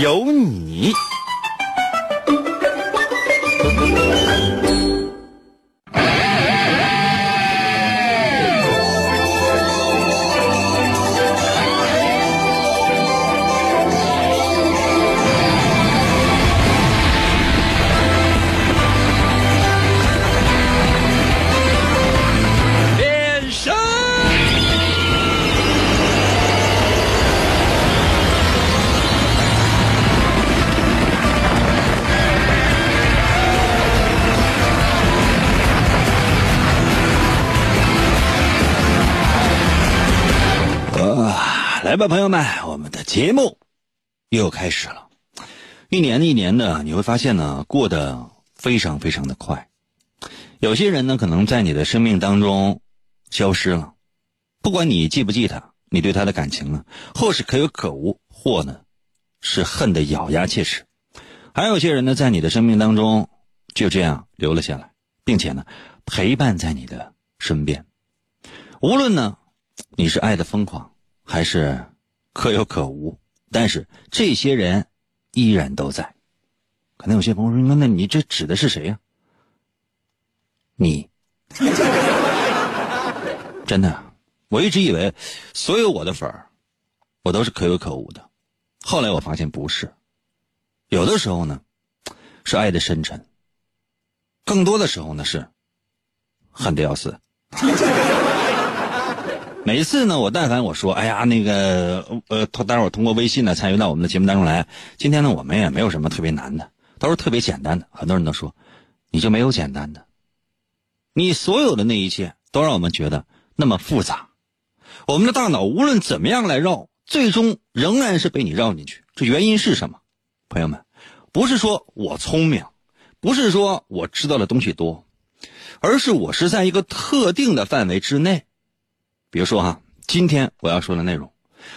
有你。来吧，朋友们，我们的节目又开始了。一年一年的，你会发现呢，过得非常非常的快。有些人呢，可能在你的生命当中消失了，不管你记不记他，你对他的感情呢，或是可有可无，或呢是恨得咬牙切齿。还有些人呢，在你的生命当中就这样留了下来，并且呢，陪伴在你的身边。无论呢，你是爱的疯狂，还是可有可无，但是这些人依然都在。可能有些朋友说：“那那你这指的是谁呀、你，真的，我一直以为所有我的粉儿，我都是可有可无的。后来我发现不是，有的时候呢，是爱的深沉，更多的时候呢是恨得要死。每一次呢，我但凡我说，哎呀，那个呃，待会儿通过微信呢参与到我们的节目当中来。今天呢，我们也没有什么特别难的，都是特别简单的。很多人都说，你就没有简单的，你所有的那一切都让我们觉得那么复杂。我们的大脑无论怎么样来绕，最终仍然是被你绕进去。这原因是什么？朋友们，不是说我聪明，不是说我知道的东西多，而是我是在一个特定的范围之内。比如说哈，今天我要说的内容，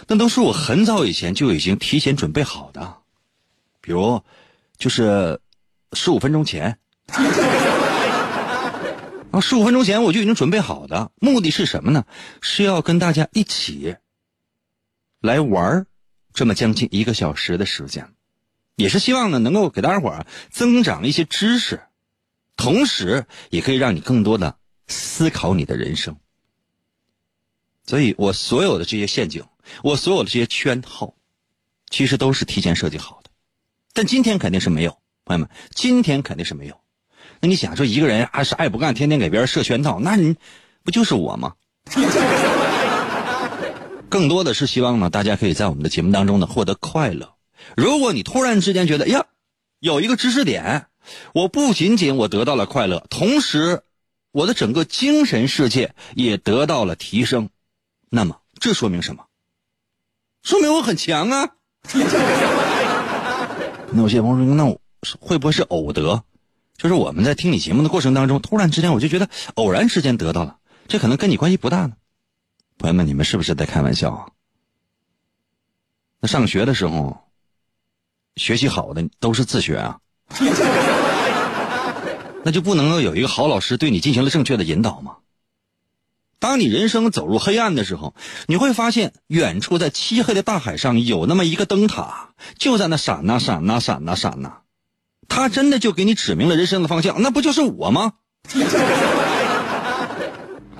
那都是我很早以前就已经提前准备好的，比如，就是十五分钟前，啊，十五分钟前我就已经准备好的，目的是什么呢？是要跟大家一起来玩这么将近一个小时的时间，也是希望呢能够给大家伙增长一些知识，同时也可以让你更多的思考你的人生。所以我所有的这些陷阱，我所有的这些圈套，其实都是提前设计好的。但今天肯定是没有，朋友们，今天肯定是没有。那你想说一个人还啥也不干，天天给别人设圈套，那你不就是我吗？更多的是希望呢，大家可以在我们的节目当中呢获得快乐。如果你突然之间觉得呀，有一个知识点，我不仅仅我得到了快乐，同时我的整个精神世界也得到了提升。那么这说明什么？说明我很强啊！那有些朋友说，那我会不会是偶得？就是我们在听你节目的过程当中，突然之间我就觉得偶然之间得到了，这可能跟你关系不大呢。朋友们，你们是不是在开玩笑啊？那上学的时候，学习好的都是自学啊，那就不能够有一个好老师对你进行了正确的引导吗？当你人生走入黑暗的时候，你会发现远处在漆黑的大海上有那么一个灯塔，就在那闪呐闪呐闪呐闪呐，它真的就给你指明了人生的方向，那不就是我吗？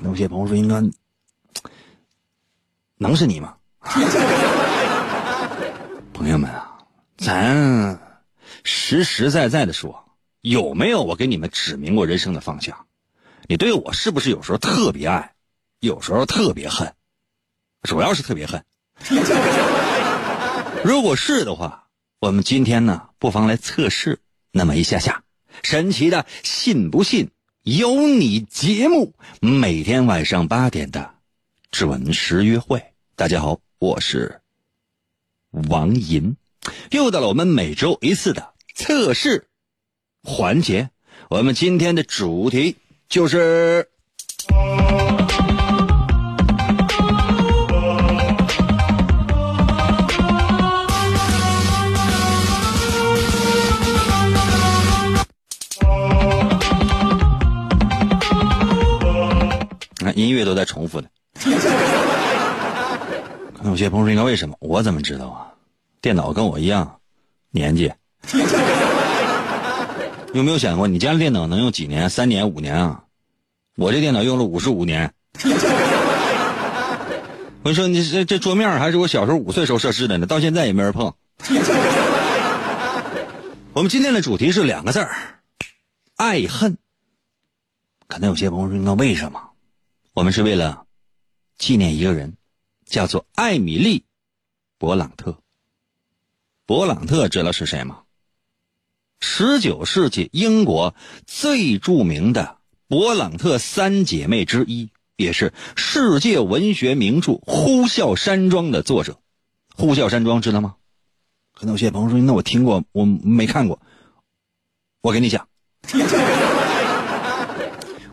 有些朋友说应该能是你吗？朋友们啊，咱实实在在的说，有没有我给你们指明过人生的方向？你对我是不是有时候特别爱？有时候特别恨，主要是特别恨。如果是的话，我们今天呢，不妨来测试那么一下下神奇的“信不信由你”节目，每天晚上八点的准时约会。大家好，我是王银。又到了我们每周一次的测试环节。我们今天的主题就是。音乐都在重复的。有些朋友说：“应该为什么？我怎么知道啊？电脑跟我一样年纪。有没有想过，你家电脑能用几年？三年、五年啊？我这电脑用了五十五年。我说你这这桌面还是我小时候五岁时候设置的呢，到现在也没人碰。我们今天的主题是两个字儿：爱恨。可能有些朋友说，那为什么？我们是为了纪念一个人，叫做艾米丽·勃朗特。勃朗特知道是谁吗？十九世纪英国最著名的勃朗特三姐妹之一，也是世界文学名著《呼啸山庄》的作者。《呼啸山庄》知道吗？可能有些朋友说：“那我听过，我没看过。”我给你讲，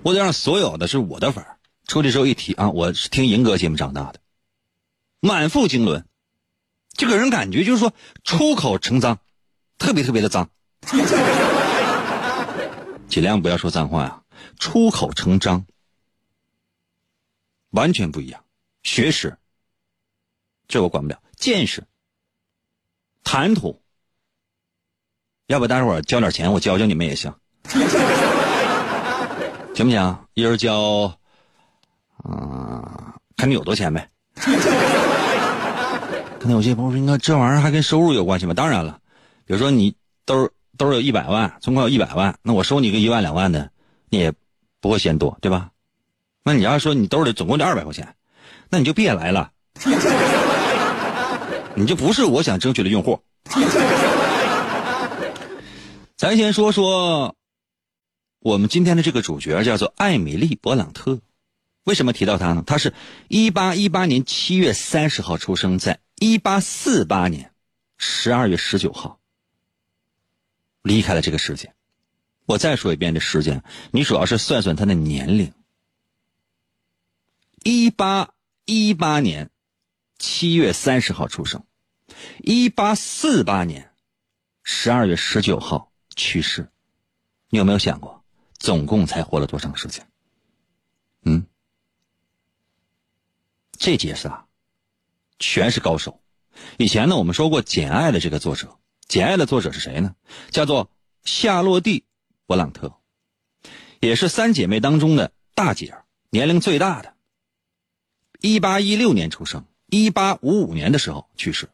我得让所有的是我的粉儿出去时候一提啊，我是听银哥节目长大的，满腹经纶。这个人感觉就是说出口成脏，特别特别的脏。尽量不要说脏话呀、出口成章，完全不一样。学识，这我管不了；见识、谈吐，要不待会儿交点钱，我教教你们也行，行不行？一人交，啊、看你有多钱呗。可能有些朋友说，应该这玩意儿还跟收入有关系吗？当然了，比如说你兜兜有一百万，存款有一百万，那我收你个一万两万的，你也不会嫌多，对吧？那你要说你兜里总共就二百块钱，那你就别来了，你就不是我想争取的用户。咱先说说我们今天的这个主角叫做艾米丽·勃朗特。为什么提到他呢？他是一八一八年七月三十号出生，在一八四八年十二月十九号离开了这个世界。我再说一遍这时间，你主要是算算他的年龄。一八一八年七月三十号出生，一八四八年十二月十九号去世。你有没有想过，总共才活了多长时间？嗯，这结是啊，全是高手。以前呢，我们说过《简爱》的这个作者，《简爱》的作者是谁呢？叫做夏洛蒂·勃朗特，也是三姐妹当中的大姐，年龄最大的。一八一六年出生，一八五五年的时候去世。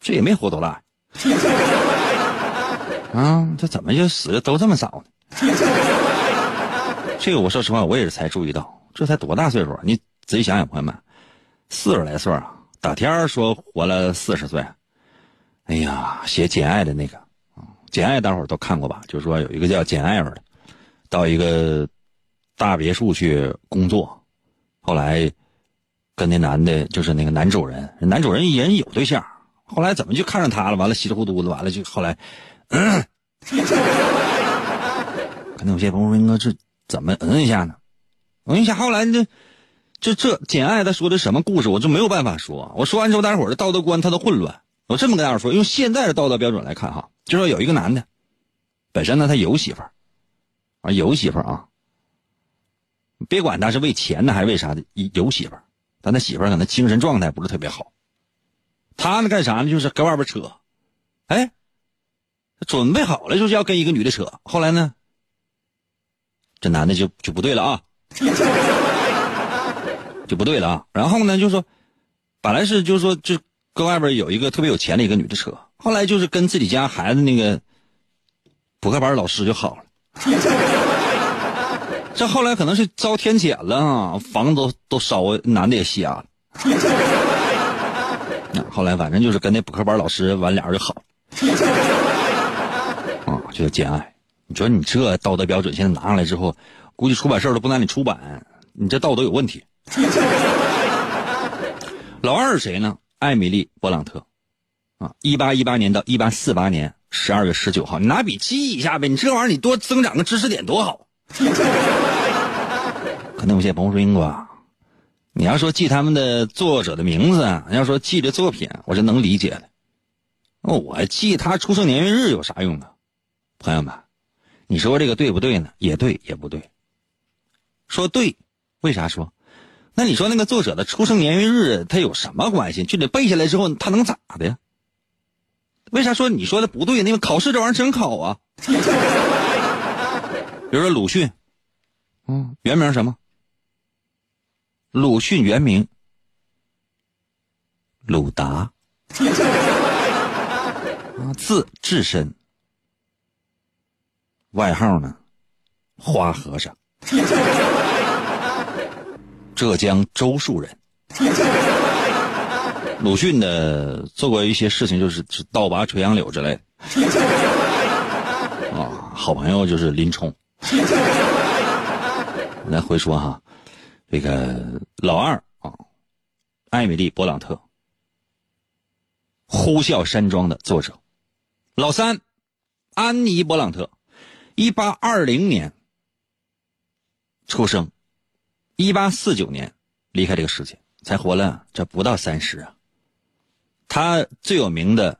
这也没活多大 啊！这怎么就死的都这么早呢？这个我说实话，我也是才注意到，这才多大岁数？你仔细想想，朋友们，四十来岁啊，打天说活了四十岁。哎呀，写《简爱》的那个，《简爱》大伙儿都看过吧？就是说有一个叫简爱儿的，到一个大别墅去工作，后来跟那男的，就是那个男主人，男主人人有对象，后来怎么就看上他了？完了稀里糊涂的，完了就后来，嗯，可能有些朋友说，应该这怎么嗯一下呢？嗯一下，后来这这这简爱他说的什么故事，我就没有办法说。我说完之后，大伙儿的道德观他都混乱。我这么跟大伙说，用现在的道德标准来看哈，就说有一个男的，本身呢他有媳妇儿，啊有媳妇儿啊，别管他是为钱呢还是为啥的，有媳妇儿，但他媳妇儿可能精神状态不是特别好。他呢干啥呢？就是搁外边扯，哎，准备好了就是要跟一个女的扯，后来呢，这男的就就不对了啊，就不对了啊。然后呢，就说本来是就是说就搁外边有一个特别有钱的一个女的扯，后来就是跟自己家孩子那个补课班老师就好了。这后来可能是遭天谴了啊，房子都都烧，男的也瞎了。后来反正就是跟那补课班老师完俩人就好了。啊，就叫简爱。你说你这道德标准现在拿上来之后，估计出版社都不让你出版，你这道德有问题。老二谁呢？艾米丽·勃朗特，啊，一八一八年到一八四八年十二月十九号，你拿笔记一下呗，你这玩意儿你多增长个知识点多好。可能有些朋友说英哥，你要说记他们的作者的名字，你要说记这作品，我是能理解的。我记他出生年月日有啥用啊？朋友们，你说这个对不对呢？也对，也不对。说对，为啥说？那你说那个作者的出生年月日，他有什么关系？就得背下来之后，他能咋的呀？为啥说你说的不对？那个考试这玩意儿真考啊。比如说鲁迅，嗯，原名什么？鲁迅原名鲁达，字智深，外号呢花和尚。浙江周树人，鲁迅呢做过一些事情，就是是倒拔垂杨柳之类的。啊，好朋友就是林冲。来回说哈，这个老二啊，艾米丽·勃朗特，《呼啸山庄》的作者；老三，安妮·勃朗特，一八二零年出生。一八四九年离开这个世界，才活了这不到三十啊。他最有名的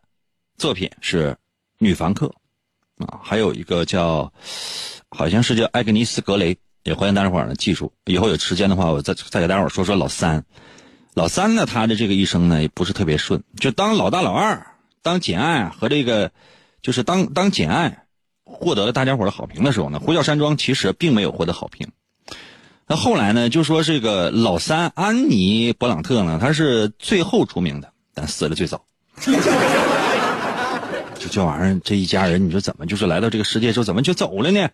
作品是《女房客》，啊，还有一个叫，好像是叫艾格尼斯·格雷，也欢迎大家伙儿呢记住。以后有时间的话，我再再给大家伙儿说说老三。老三呢，他的这个一生呢也不是特别顺，就当老大老二，当简爱和这个，就是当当简爱获得了大家伙的好评的时候呢，《呼啸山庄》其实并没有获得好评。那后来呢？就说这个老三安妮·勃朗特呢，他是最后出名的，但死的最早。就这玩意儿，这一家人，你说怎么就是来到这个世界之后，怎么就走了呢？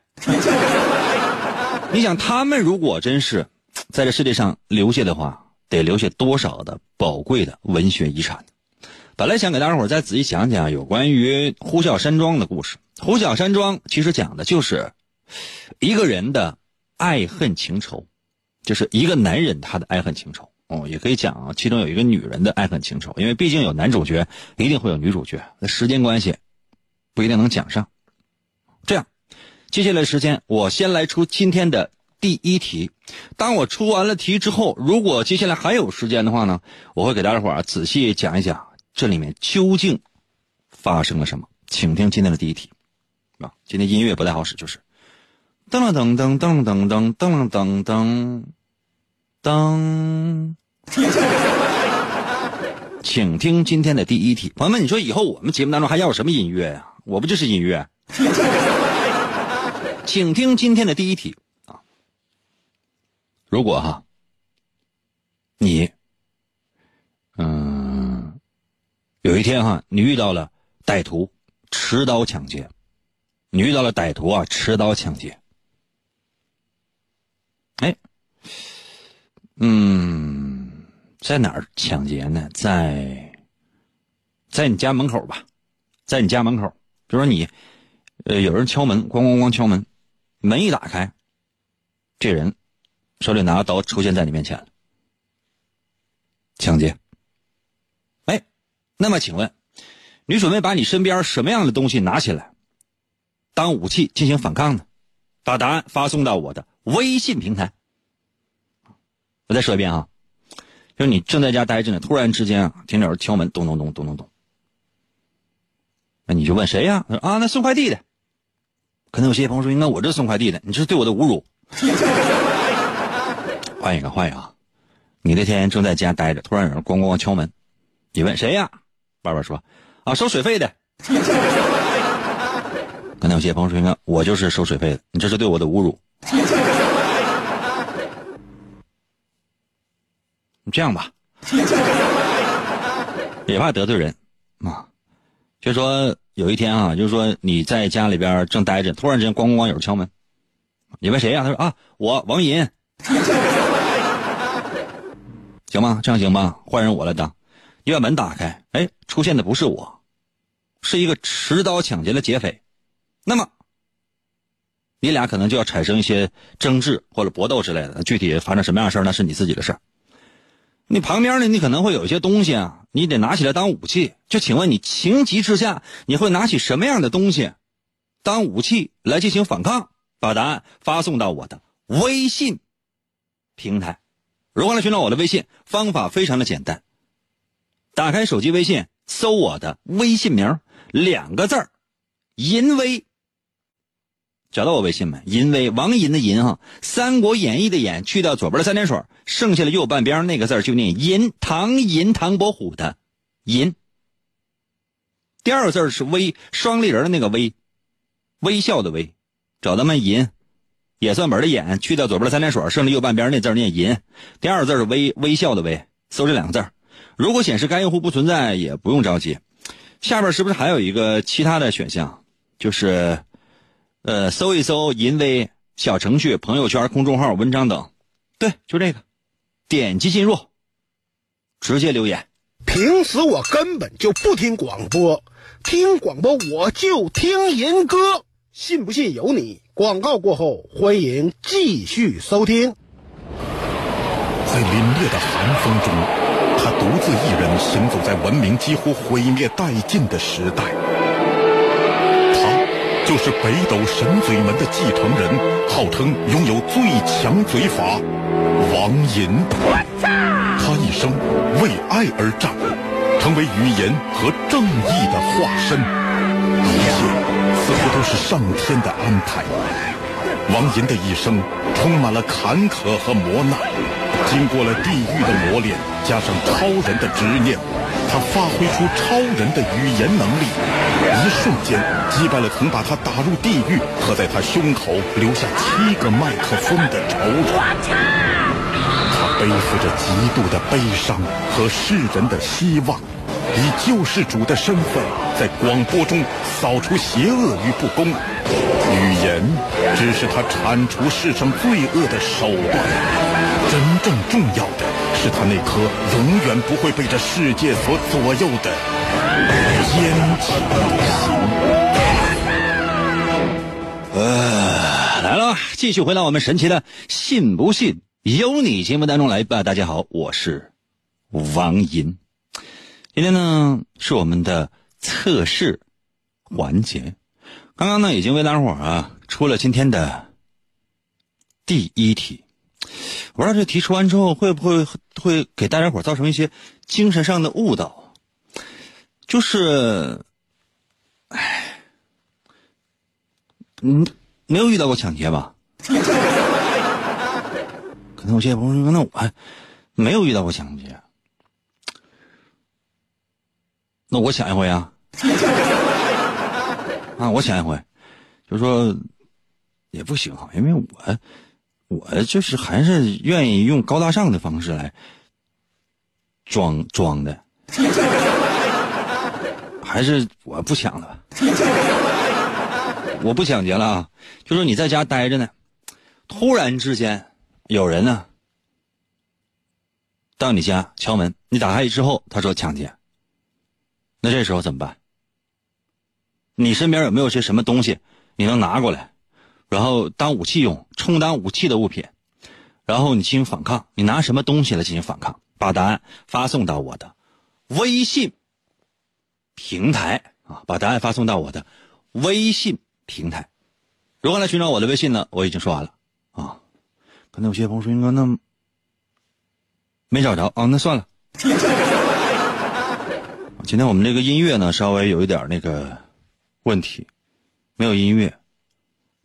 你想，他们如果真是在这世界上留下的话，得留下多少的宝贵的文学遗产？本来想给大家伙再仔细讲讲有关于呼啸山庄的故事。呼啸山庄其实讲的就是一个人的。爱恨情仇，就是一个男人他的爱恨情仇哦，也可以讲啊，其中有一个女人的爱恨情仇，因为毕竟有男主角，一定会有女主角。那时间关系，不一定能讲上。这样，接下来时间我先来出今天的第一题。当我出完了题之后，如果接下来还有时间的话呢，我会给大家伙儿仔细讲一讲这里面究竟发生了什么。请听今天的第一题啊，今天音乐不太好使，就是。噔噔噔噔噔噔噔噔噔噔，请听今天的第一题，朋友们，你说以后我们节目当中还要什么音乐呀？我不就是音乐？请听今天的第一题啊！如果哈，你，嗯，有一天哈，你遇到了歹徒持刀抢劫，你遇到了歹徒啊，持刀抢劫。哎，嗯，在哪儿抢劫呢？在，在你家门口吧，在你家门口。比如说你，呃，有人敲门，咣咣咣敲门，门一打开，这人手里拿着刀出现在你面前了，抢劫。哎，那么请问，你准备把你身边什么样的东西拿起来，当武器进行反抗呢？把答案发送到我的。微信平台，我再说一遍啊，就是你正在家待着呢，突然之间啊，听着敲门，咚咚咚咚咚咚，那你就问谁呀？啊，那送快递的。可能有些朋友说，那我这送快递的，你这是对我的侮辱。换一个，换一个，你那天正在家待着，突然有人咣咣敲门，你问谁呀？爸爸说，啊，收水费的。刚才有些朋友说，我就是收水费的，你这是对我的侮辱。你这样吧，也怕得罪人啊。就说有一天啊，就是说你在家里边正待着，突然之间咣咣咣有人敲门，你问谁呀？他说啊，我王银。行吗？这样行吗？换人我来当。你把门打开，哎，出现的不是我，是一个持刀抢劫的劫匪。那么。你俩可能就要产生一些争执或者搏斗之类的，具体发生什么样的事儿，那是你自己的事儿。你旁边呢，你可能会有一些东西啊，你得拿起来当武器。就请问你情急之下，你会拿起什么样的东西当武器来进行反抗？把答案发送到我的微信平台。如何来寻找我的微信？方法非常的简单，打开手机微信，搜我的微信名，两个字儿，淫威。找到我微信没？淫威，王淫的淫哈，《三国演义》的演，去掉左边的三点水，剩下的右半边那个字就念淫。唐银，唐伯虎的淫。第二个字是微，双立人的那个微，微笑的微。找到没？淫，演算本的演，去掉左边的三点水，剩下右半边那字念淫。第二个字是微，微笑的微。搜这两个字如果显示该用户不存在，也不用着急。下边是不是还有一个其他的选项？就是。呃，搜一搜“淫威”小程序、朋友圈、公众号、文章等，对，就这个，点击进入，直接留言。平时我根本就不听广播，听广播我就听淫歌，信不信由你。广告过后，欢迎继续收听。在凛冽的寒风中，他独自一人行走在文明几乎毁灭殆尽的时代。就是北斗神嘴门的继承人，号称拥有最强嘴法，王银。他一生为爱而战，成为语言和正义的化身。一切似乎都是上天的安排。王银的一生充满了坎坷和磨难，经过了地狱的磨练，加上超人的执念。他发挥出超人的语言能力，一瞬间击败了曾把他打入地狱和在他胸口留下七个麦克风的仇人。他背负着极度的悲伤和世人的希望，以救世主的身份在广播中扫除邪恶与不公。语言只是他铲除世上罪恶的手段，真正重要的。他那颗永远不会被这世界所左右的坚强的心。呃，来了，继续回到我们神奇的“信不信由你”节目当中来吧。大家好，我是王银。今天呢是我们的测试环节，刚刚呢已经为大家伙啊出了今天的第一题。不知道这题出完之后会不会会给大家伙造成一些精神上的误导，就是，唉，嗯，没有遇到过抢劫吧？可能有些朋友说，那我没有遇到过抢劫，那我抢一回啊！啊，我抢一回，就说也不行，因为我。我就是还是愿意用高大上的方式来装装的，还是我不抢了吧？我不抢劫了啊！就说你在家待着呢，突然之间有人呢到你家敲门，你打开之后他说抢劫，那这时候怎么办？你身边有没有些什么东西你能拿过来？然后当武器用，充当武器的物品，然后你进行反抗，你拿什么东西来进行反抗？把答案发送到我的微信平台啊！把答案发送到我的微信平台。如何来寻找我的微信呢？我已经说完了啊。可能有些朋友说：“哥，那没找着啊？那算了。”今天我们这个音乐呢，稍微有一点那个问题，没有音乐。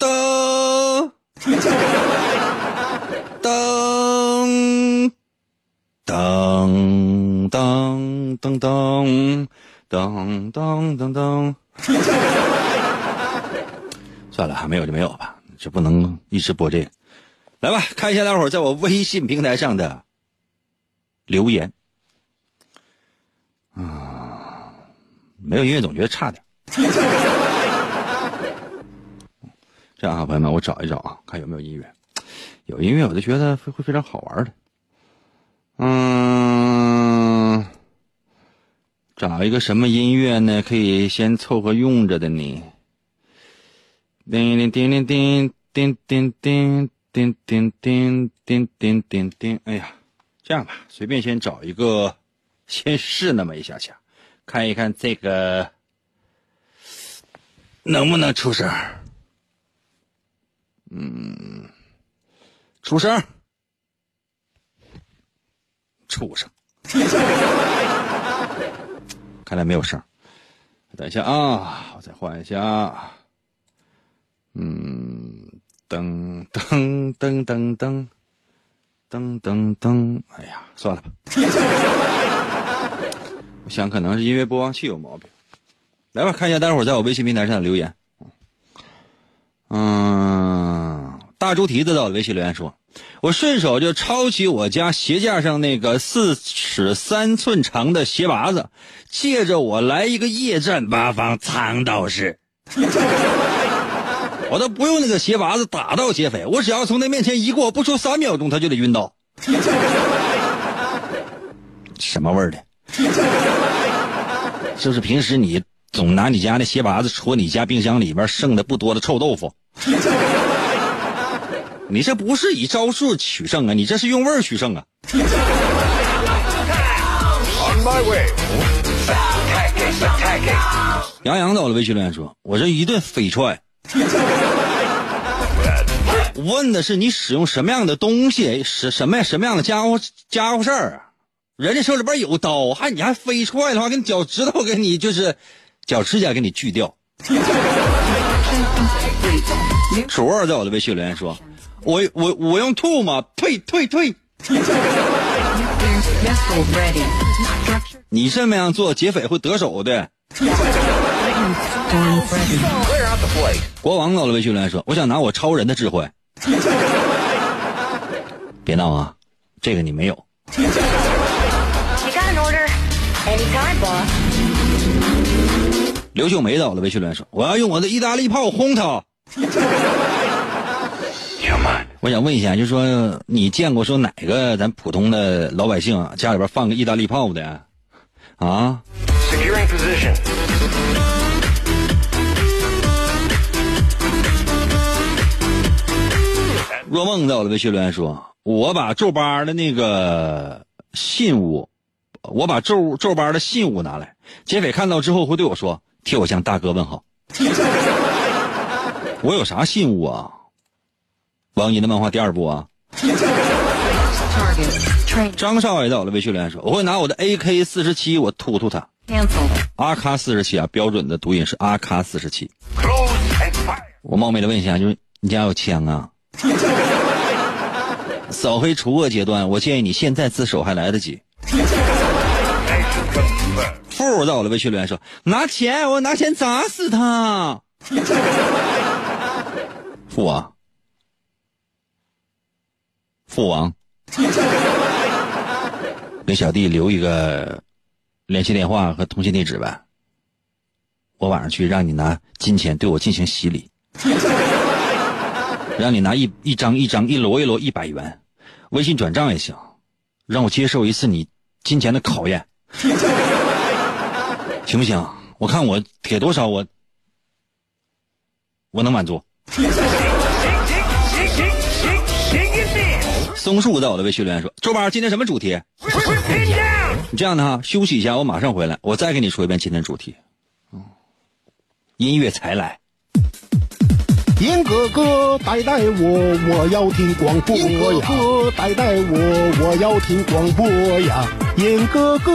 噔噔噔噔噔噔噔噔噔噔，算了，还没有就没有吧，这不能一直播这个。来吧，看一下大伙在我微信平台上的留言。啊，没有音乐总觉得差点。这样啊，朋友们，我找一找啊，看有没有音乐。有音乐，我就觉得会会非常好玩的。嗯，找一个什么音乐呢？可以先凑合用着的呢。叮铃叮铃叮叮叮叮叮叮叮叮叮叮叮。哎呀，这样吧，随便先找一个，先试那么一下下，看一看这个能不能出声。嗯，出声，畜生，看来没有声。等一下啊，我再换一下。嗯，噔噔噔噔噔噔噔噔，哎呀，算了吧。我想可能是因为播放器有毛病。来吧，看一下待会儿在我微信平台上的留言。嗯，大猪蹄子在我微信留言说：“我顺手就抄起我家鞋架上那个四尺三寸长的鞋拔子，借着我来一个夜战八方藏道士。我都不用那个鞋拔子打到劫匪，我只要从他面前一过，不出三秒钟他就得晕倒。什么味儿的？就是平时你总拿你家那鞋拔子戳你家冰箱里边剩的不多的臭豆腐？你这不是以招数取胜啊，你这是用味儿取胜啊！杨洋在我的微信留言说：“我这一顿飞踹。”问的是你使用什么样的东西，使什么什么样的家伙家伙事儿？人家手里边有刀，还你还飞踹的话，给你脚趾头给你就是脚趾甲给你锯掉。鼠二在我的微信留言说：“我我我用吐吗？退退退！你这么样做，劫匪会得手的。”国王到了微信留言说：“我想拿我超人的智慧。”别闹啊，这个你没有。刘秀梅到了微信留言说：“我要用我的意大利炮轰他。” 我想问一下，就说你见过说哪个咱普通的老百姓啊家里边放个意大利炮的啊？若梦在我的微信留言说：“我把皱巴的那个信物，我把皱皱巴的信物拿来，劫匪看到之后会对我说：‘替我向大哥问好。’我有啥信物啊？王银的漫画第二部啊？张少爷在我的微信留言说：我会拿我的 AK 四十七，我突突他。阿卡四十七啊，标准的读音是阿卡四十七。我冒昧的问一下，就是你家有枪啊？” 扫黑除恶阶段，我建议你现在自首还来得及。富在我的微信留言说：“拿钱，我拿钱砸死他。”父王，父王，给小弟留一个联系电话和通信地址呗。我晚上去让你拿金钱对我进行洗礼。让你拿一一张一张一摞一摞一百元，微信转账也行，让我接受一次你金钱的考验，行不行？我看我给多少，我我能满足。松树在我的微信留言说：“周八今天什么主题？”你这样的哈，休息一下，我马上回来，我再给你说一遍今天主题。音乐才来。银哥哥，带带我，我要听广播呀！银哥哥，带带我，我要听广播呀！银哥哥，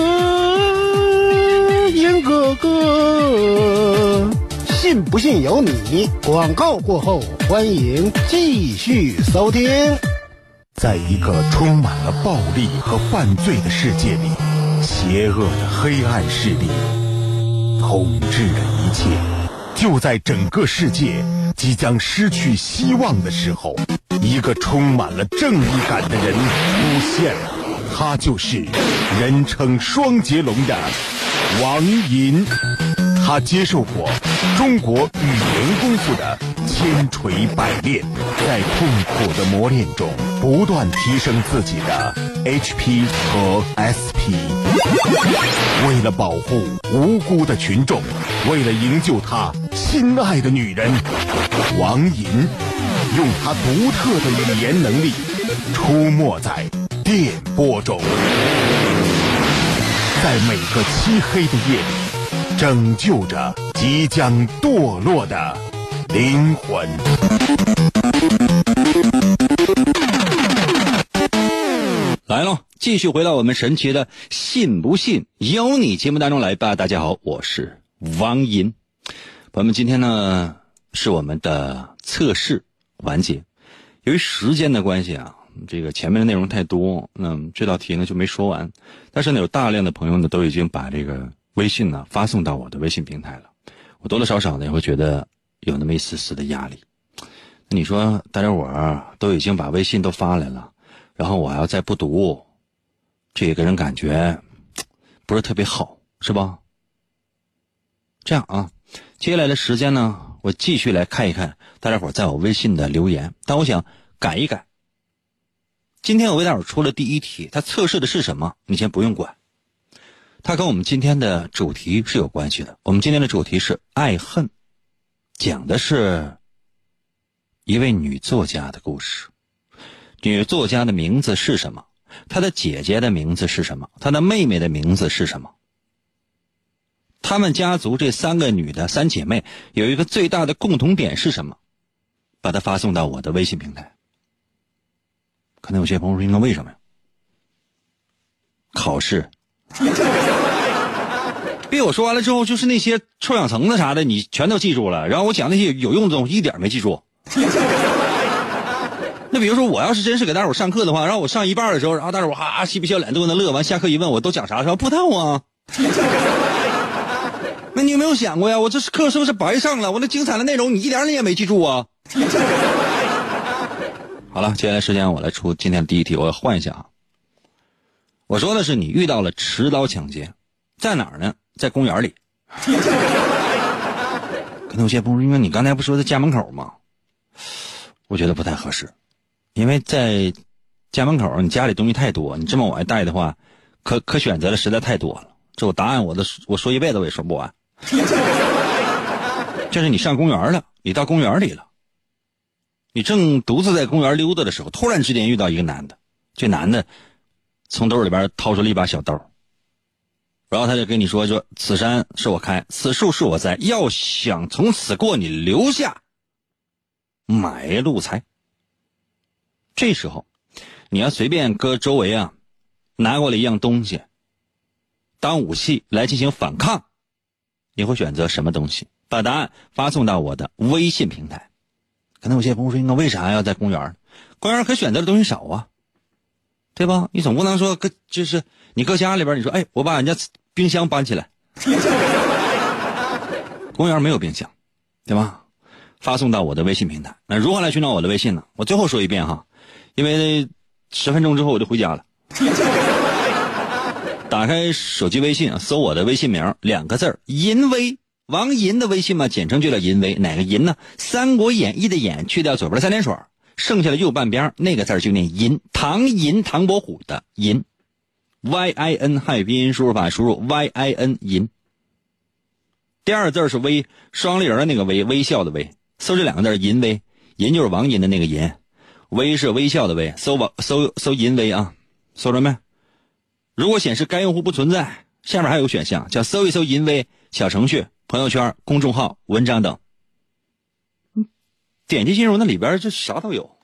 银哥哥，信不信由你。广告过后，欢迎继续收听。在一个充满了暴力和犯罪的世界里，邪恶的黑暗势力统治着一切。就在整个世界。即将失去希望的时候，一个充满了正义感的人出现了，他就是人称双截龙的王银，他接受过中国语言功夫的千锤百炼，在痛苦的磨练中不断提升自己的 HP 和 SP。为了保护无辜的群众，为了营救他心爱的女人，王银用他独特的语言能力出没在电波中。在每个漆黑的夜里，拯救着即将堕落的灵魂。来喽，继续回到我们神奇的“信不信由你”节目当中来吧。大家好，我是王银。朋友们，今天呢是我们的测试环节。由于时间的关系啊，这个前面的内容太多，那这道题呢就没说完。但是呢，有大量的朋友呢都已经把这个微信呢发送到我的微信平台了。我多多少少呢也会觉得有那么一丝丝的压力。那你说，大家伙都已经把微信都发来了。然后我要再不读，这个人感觉不是特别好，是吧？这样啊，接下来的时间呢，我继续来看一看大家伙在我微信的留言。但我想改一改。今天我为大伙出了第一题，它测试的是什么？你先不用管，它跟我们今天的主题是有关系的。我们今天的主题是爱恨，讲的是一位女作家的故事。女作家的名字是什么？她的姐姐的名字是什么？她的妹妹的名字是什么？她们家族这三个女的三姐妹有一个最大的共同点是什么？把它发送到我的微信平台。可能有些朋友说：“那为什么呀？”考试。别我说完了之后，就是那些臭氧层子啥的，你全都记住了。然后我讲那些有用的东西，一点没记住。那比如说，我要是真是给大伙上课的话，然后我上一半的时候，然后大伙哈嬉皮笑脸都在那乐，完下课一问，我都讲啥是吧？不道啊！那你有没有想过呀？我这课是不是白上了？我那精彩的内容你一点你也没记住啊！好了，接下来时间我来出今天的第一题，我要换一下啊。我说的是你遇到了持刀抢劫，在哪儿呢？在公园里。可能有些朋友因为你刚才不说在家门口吗？我觉得不太合适。因为在家门口，你家里东西太多，你这么往外带的话，可可选择的实在太多了。这我答案，我都我说一辈子我也说不完。就是你上公园了，你到公园里了，你正独自在公园溜达的时候，突然之间遇到一个男的，这男的从兜里边掏出了一把小刀，然后他就跟你说：“说此山是我开，此树是我栽，要想从此过，你留下买路财。”这时候，你要随便搁周围啊，拿过来一样东西，当武器来进行反抗，你会选择什么东西？把答案发送到我的微信平台。可能有些朋友说：“那为啥要在公园？公园可选择的东西少啊，对吧？你总不能说搁就是你搁家里边，你说哎，我把人家冰箱搬起来，公园没有冰箱，对吧？发送到我的微信平台。那如何来寻找我的微信呢？我最后说一遍哈。”因为十分钟之后我就回家了。打开手机微信，搜我的微信名，两个字儿“银威”，王银的微信嘛，简称就叫银威。哪个银呢？《三国演义》的演去掉左边三点水，剩下的右半边那个字就念银。唐银，唐伯虎的银，Y I N 汉语拼音输入法输入 Y I N 银。第二字是微，双立人的那个微，微笑的微。搜这两个字“银威”，银就是王银的那个银。微是微笑的微，搜吧，搜搜银微啊，搜着没？如果显示该用户不存在，下面还有个选项叫搜一搜银微小程序、朋友圈、公众号、文章等。点击进入那里边，这啥都有。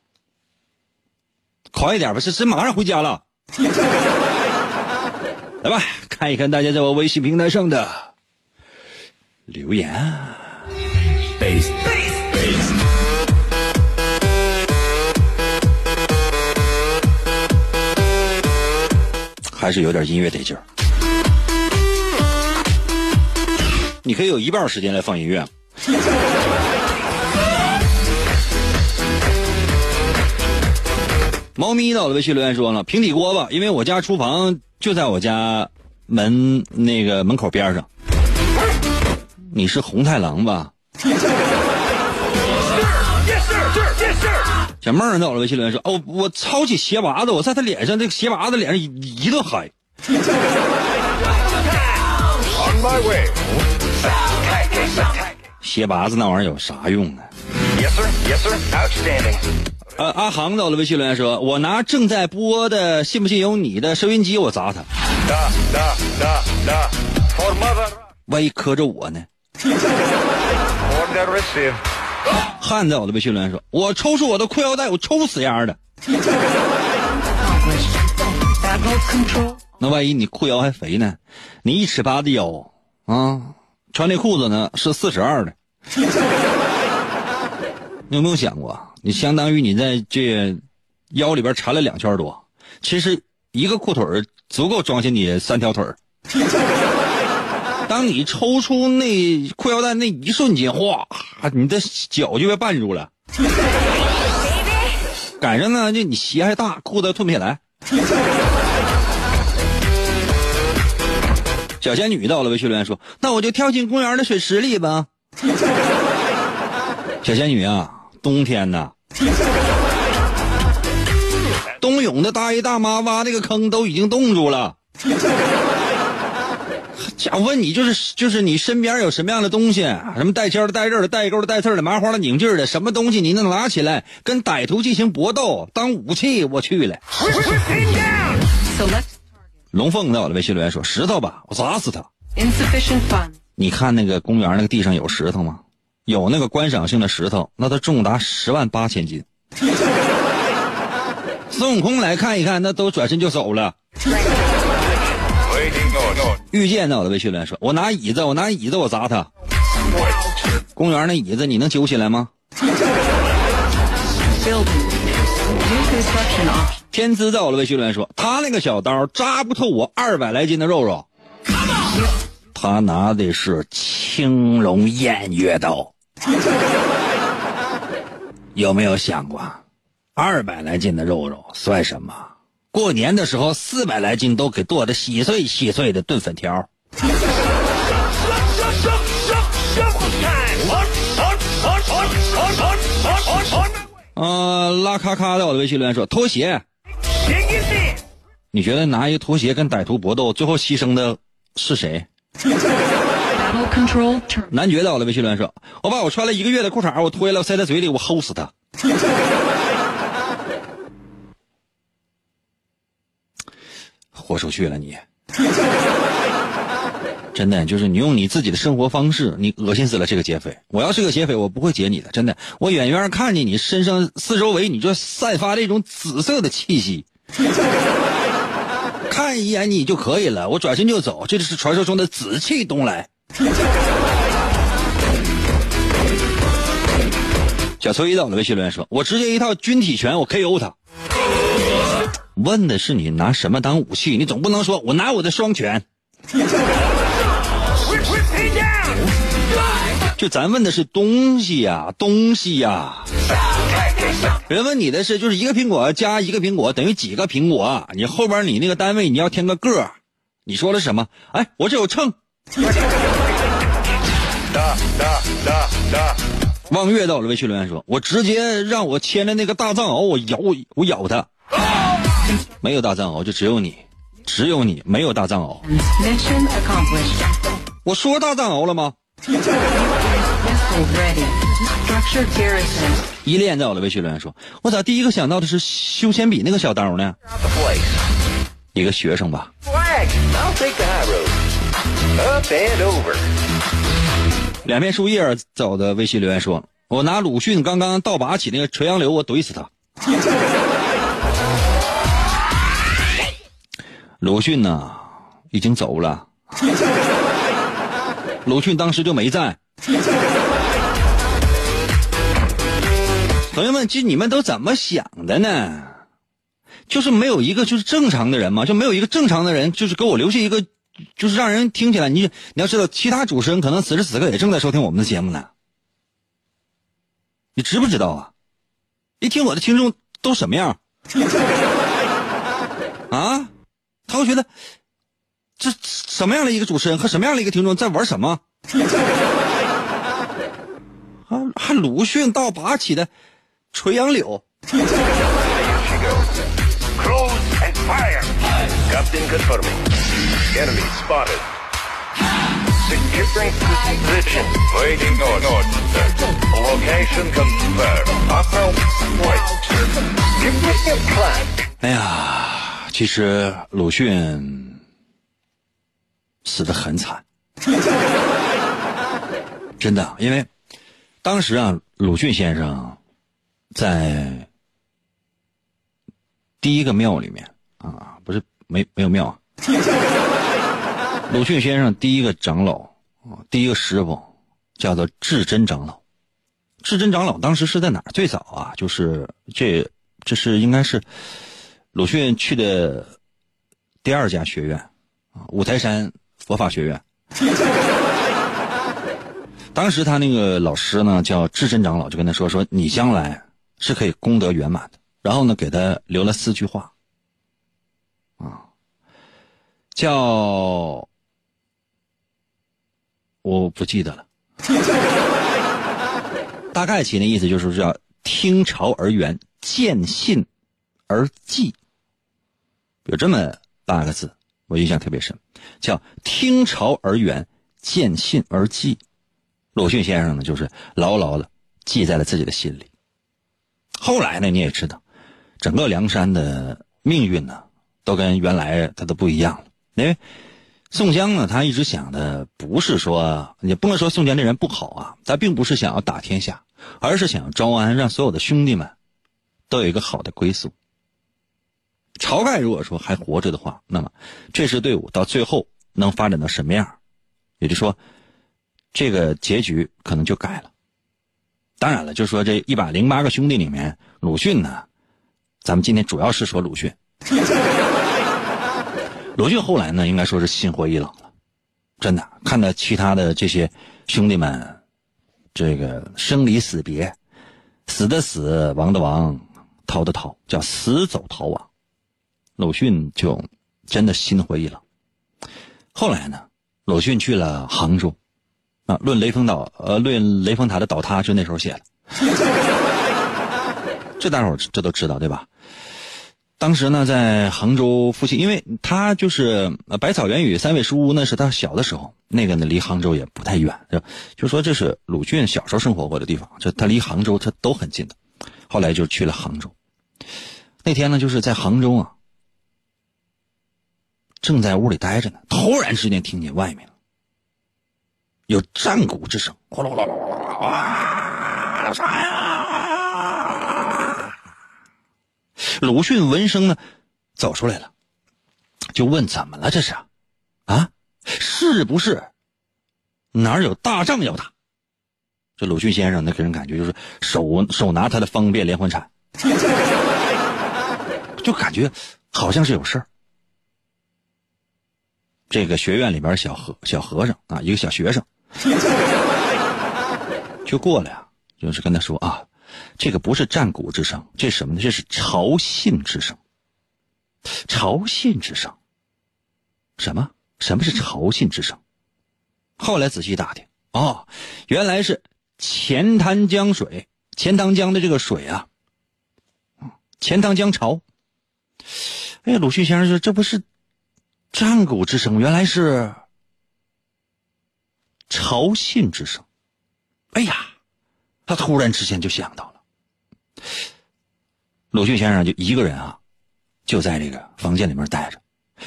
快一点吧，这这马上回家了。来吧，看一看大家在我微信平台上的留言。还是有点音乐得劲儿，你可以有一半时间来放音乐。猫咪到了微信留言说了平底锅吧，因为我家厨房就在我家门那个门口边上。你是红太狼吧？小妹儿在我的微信留言说：“哦，我抄起鞋拔子，我在他脸上，这个鞋拔子脸上一一顿嗨。鞋拔子那玩意儿有啥用呢？呃，阿航在我的微信留言说：“我拿正在播的《信不信由你》的收音机，我砸他。万一磕着我呢？”汉在我的微信留言说：“我抽出我的裤腰带，我抽死丫的。那万一你裤腰还肥呢？你一尺八的腰啊，穿那裤子呢是四十二的。你有没有想过，你相当于你在这腰里边缠了两圈多，其实一个裤腿足够装下你三条腿当你抽出那裤腰带那一瞬间，哗，你的脚就被绊住了。赶上呢，就你鞋还大，裤子吞不下来。小仙女到了，微信留言说：“那我就跳进公园的水池里吧。” 小仙女啊，冬天呢，冬泳的大爷大妈挖那个坑都已经冻住了。想问你，就是就是你身边有什么样的东西？什么带尖的、带刃的、带钩的、带刺的、麻花的、拧劲的，什么东西你能拿起来跟歹徒进行搏斗当武器？我去了。龙凤在我的微信留言说：“石头吧，我砸死他。”你看那个公园那个地上有石头吗？有那个观赏性的石头，那它重达十万八千斤。孙悟空来看一看，那都转身就走了。遇见在我的微信留言说：“我拿椅子，我拿椅子，我砸他。公园那椅子你能揪起来吗？”天资在我的微信留言说：“他那个小刀扎不透我二百来斤的肉肉。”他拿的是青龙偃月刀。有没有想过，二百来斤的肉肉算什么？过年的时候，四百来斤都给剁的稀碎稀碎的炖粉条。呃，拉咔咔的，我的微信留言说拖鞋。你觉得拿一个拖鞋跟歹徒搏斗，最后牺牲的是谁？男爵到了微信留言说：“我把我穿了一个月的裤衩，我脱下来，我塞在嘴里，我齁死他。”豁出去了你！真的，就是你用你自己的生活方式，你恶心死了这个劫匪。我要是个劫匪，我不会劫你的，真的。我远远看见你身上四周围，你就散发这种紫色的气息，看一眼你就可以了。我转身就走，这就是传说中的紫气东来。小崔一到了微信留言说：“我直接一套军体拳，我 KO 他。”问的是你拿什么当武器？你总不能说我拿我的双拳。就咱问的是东西呀，东西呀。人问你的是，就是一个苹果加一个苹果等于几个苹果？你后边你那个单位你要添个个你说的什么？哎，我这有秤。望月到了微信留言说：“我直接让我牵着那个大藏獒，我咬我咬他。没有大藏獒，就只有你，只有你没有大藏獒。我说大藏獒了吗？”依恋在我的微信留言说：“我咋第一个想到的是修铅笔那个小刀呢？” 一个学生吧。两片树叶走的微信留言说：“我拿鲁迅刚刚倒拔起那个垂杨柳，我怼死他。”鲁迅呢，已经走了。鲁迅当时就没在。朋友们，这你们都怎么想的呢？就是没有一个就是正常的人吗？就没有一个正常的人，就是给我留下一个。就是让人听起来，你你要知道，其他主持人可能此时此刻也正在收听我们的节目呢。你知不知道啊？一听我的听众都什么样？啊，他会觉得这什么样的一个主持人和什么样的一个听众在玩什么？还还鲁迅到拔起的垂杨柳。Captain confirming. Enemy spotted. 哎呀，其实鲁迅死的很惨，真的，因为当时啊，鲁迅先生在第一个庙里面啊，没没有庙啊，鲁迅先生第一个长老啊，第一个师傅叫做智真长老。智真长老当时是在哪儿？最早啊，就是这这是应该是。鲁迅去的第二家学院啊，五台山佛法学院。当时他那个老师呢叫智真长老，就跟他说说你将来是可以功德圆满的。然后呢，给他留了四句话啊，叫我不记得了，大概其那意思就是叫听潮而圆，见信而记。有这么八个字，我印象特别深，叫“听潮而圆，见信而记”。鲁迅先生呢，就是牢牢的记在了自己的心里。后来呢，你也知道，整个梁山的命运呢，都跟原来他都不一样了。因为宋江呢，他一直想的不是说，也不能说宋江这人不好啊，他并不是想要打天下，而是想要招安，让所有的兄弟们都有一个好的归宿。晁盖如果说还活着的话，那么这支队伍到最后能发展到什么样？也就是说，这个结局可能就改了。当然了，就说这一百零八个兄弟里面，鲁迅呢，咱们今天主要是说鲁迅。鲁迅后来呢，应该说是心灰意冷了，真的看到其他的这些兄弟们，这个生离死别，死的死，亡的亡，逃的逃，叫死走逃亡。鲁迅就真的心灰意冷。后来呢，鲁迅去了杭州，啊，论雷峰岛，呃，论雷峰塔的倒塌，就那时候写的。这大伙儿这都知道对吧？当时呢，在杭州附近，因为他就是呃百草园与三味书屋，那是他小的时候，那个呢离杭州也不太远，就就说这是鲁迅小时候生活过的地方，这他离杭州他都很近的。后来就去了杭州。那天呢，就是在杭州啊。正在屋里待着呢，突然之间听见外面有战鼓之声，哗啦啦啦啦啊！啥呀？鲁迅闻声呢，走出来了，就问怎么了？这是啊？是不是哪儿有大仗要打？这鲁迅先生那给人感觉就是手手拿他的方便连环铲，就感觉好像是有事儿。这个学院里边小和小和尚啊，一个小学生 就过来啊，就是跟他说啊，这个不是战鼓之声，这是什么呢？这是朝信之声。朝信之声，什么？什么是朝信之声？后来仔细打听，哦，原来是钱塘江水，钱塘江的这个水啊，钱塘江潮。哎，鲁迅先生说，这不是。战鼓之声原来是朝信之声，哎呀，他突然之间就想到，鲁迅先生就一个人啊，就在这个房间里面待着，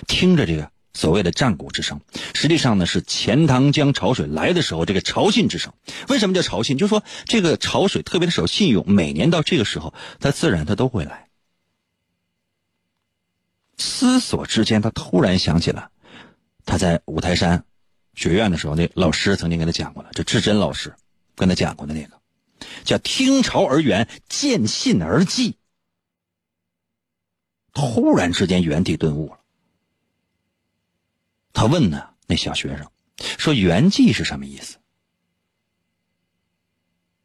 听着这个所谓的战鼓之声，实际上呢是钱塘江潮水来的时候这个潮信之声。为什么叫潮信？就是说这个潮水特别的守信用，每年到这个时候，它自然它都会来。思索之间，他突然想起了他在五台山学院的时候，那老师曾经跟他讲过了。这智真老师跟他讲过的那个，叫“听潮而圆，见信而寂”。突然之间，原地顿悟了。他问呢，那小学生说：“圆寂是什么意思？”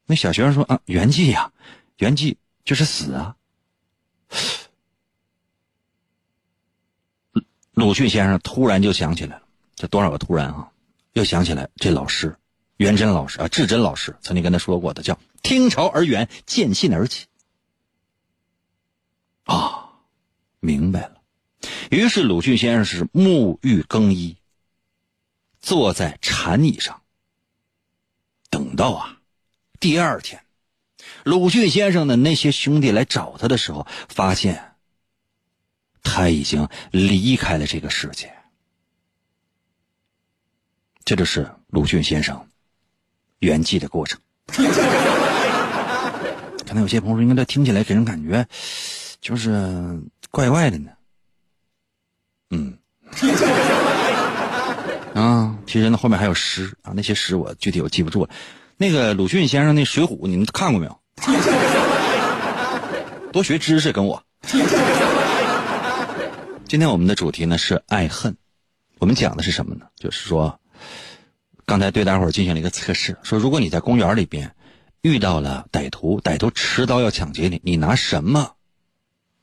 那小学生说：“啊，圆寂呀，圆寂就是死啊。”鲁迅先生突然就想起来了，这多少个突然啊！又想起来这老师，元真老师啊，至真老师曾经跟他说过的，叫“听潮而远，见信而起”。啊，明白了。于是鲁迅先生是沐浴更衣，坐在禅椅上，等到啊，第二天，鲁迅先生的那些兄弟来找他的时候，发现他已经离开了这个世界。这就是鲁迅先生圆寂的过程。可能有些朋友，应该这听起来给人感觉就是怪怪的呢。嗯，啊，其实呢后面还有诗啊，那些诗我具体我记不住了。那个鲁迅先生那《水浒》，你们看过没有？多学知识，跟我。今天我们的主题呢是爱恨，我们讲的是什么呢？就是说，刚才对大伙儿进行了一个测试，说如果你在公园里边遇到了歹徒，歹徒持刀要抢劫你，你拿什么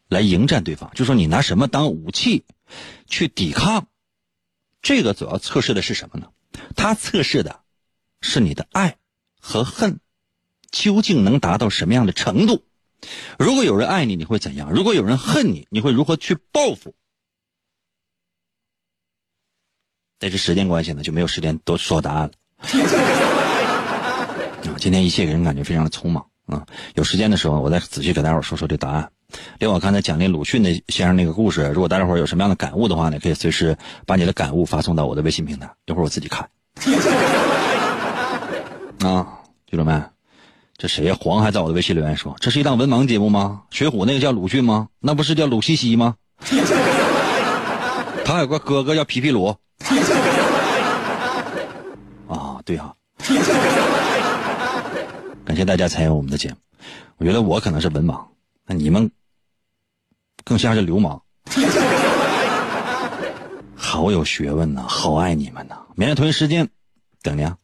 来迎战对方？就说你拿什么当武器？去抵抗，这个主要测试的是什么呢？他测试的是你的爱和恨究竟能达到什么样的程度。如果有人爱你，你会怎样？如果有人恨你，你会如何去报复？但是时间关系呢，就没有时间多说答案了。啊，今天一切给人感觉非常的匆忙啊！有时间的时候，我再仔细给大伙说说这答案。另外，我刚才讲那鲁迅的先生那个故事，如果大家伙有什么样的感悟的话呢，可以随时把你的感悟发送到我的微信平台，一会儿我自己看。啊，记住没？这谁呀？黄还在我的微信留言说，这是一档文盲节目吗？水浒那个叫鲁迅吗？那不是叫鲁西西吗？他有个哥哥叫皮皮鲁。啊，对啊。感谢大家参与我们的节目，我觉得我可能是文盲。那你们更像是流氓，好有学问呐，好爱你们呐！明天同一时间等你啊。